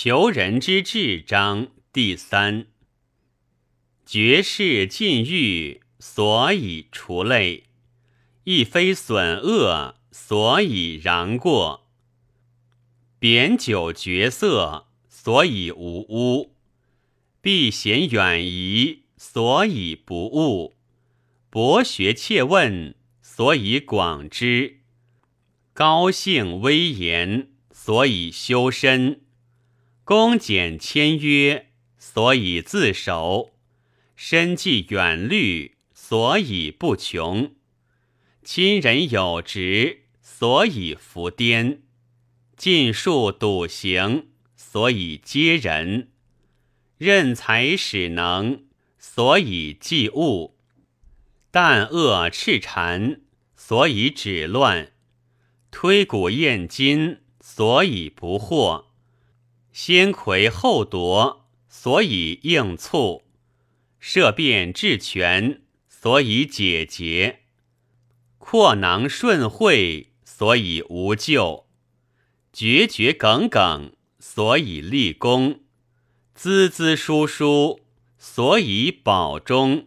求人之智章第三。绝世禁欲，所以除类；亦非损恶，所以攘过。贬酒绝色，所以无污；避嫌远疑，所以不误；博学切问，所以广之；高兴威严，所以修身；公俭谦约，所以自守；深记远虑，所以不穷；亲仁有职，所以服颠。尽数笃行，所以接人；任才使能，所以济物；淡恶赤谗，所以止乱；推古验今，所以不惑；先魁后夺，所以应促；设变治权，所以解结；扩囊顺会，所以无咎。决绝耿耿，所以立功；孜孜疏疏，所以保中；